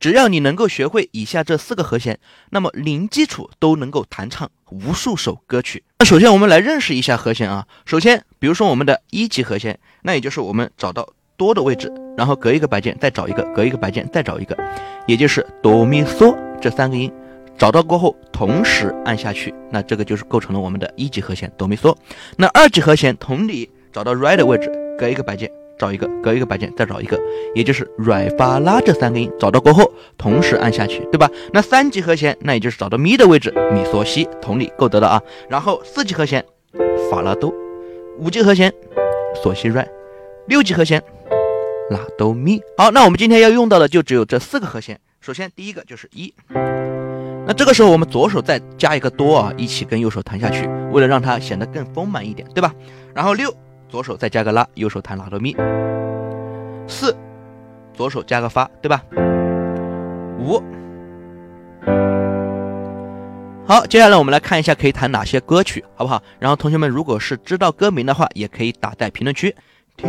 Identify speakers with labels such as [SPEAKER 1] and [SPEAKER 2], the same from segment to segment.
[SPEAKER 1] 只要你能够学会以下这四个和弦，那么零基础都能够弹唱无数首歌曲。那首先我们来认识一下和弦啊。首先，比如说我们的一级和弦，那也就是我们找到多的位置，然后隔一个白键再找一个，隔一个白键再找一个，也就是哆咪嗦这三个音，找到过后同时按下去，那这个就是构成了我们的一级和弦哆咪嗦。那二级和弦同理，找到 re 的位置，隔一个白键。找一个，隔一个白键再找一个，也就是软发拉这三个音，找到过后同时按下去，对吧？那三级和弦，那也就是找到咪的位置，咪嗦西，同理够得了啊。然后四级和弦，法拉哆，五级和弦，嗦西软，六级和弦，拉哆咪。好，那我们今天要用到的就只有这四个和弦。首先第一个就是一，那这个时候我们左手再加一个哆啊，一起跟右手弹下去，为了让它显得更丰满一点，对吧？然后六。左手再加个拉，右手弹拉哆咪。四，左手加个发，对吧？五，好，接下来我们来看一下可以弹哪些歌曲，好不好？然后同学们如果是知道歌名的话，也可以打在评论区。听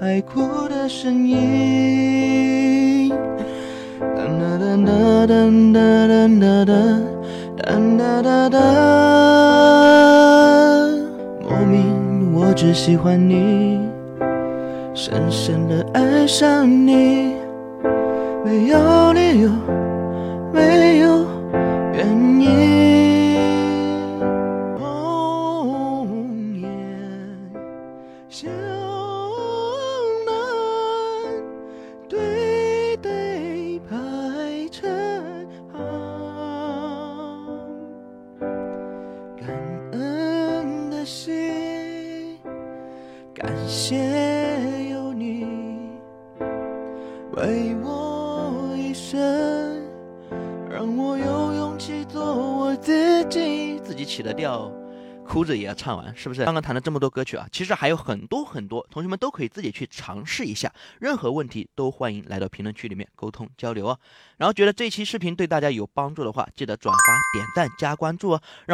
[SPEAKER 1] 海哭的声音，哒哒哒哒哒哒哒哒哒。莫名，我只喜欢你，深深的爱上你，没有理由，没有原因。红颜笑难对对排成行，感恩的心。感谢有你为我一生，让我有勇气做我自己。自己起的调，哭着也要唱完，是不是？刚刚弹了这么多歌曲啊，其实还有很多很多，同学们都可以自己去尝试一下。任何问题都欢迎来到评论区里面沟通交流哦。然后觉得这期视频对大家有帮助的话，记得转发、点赞、加关注哦，让。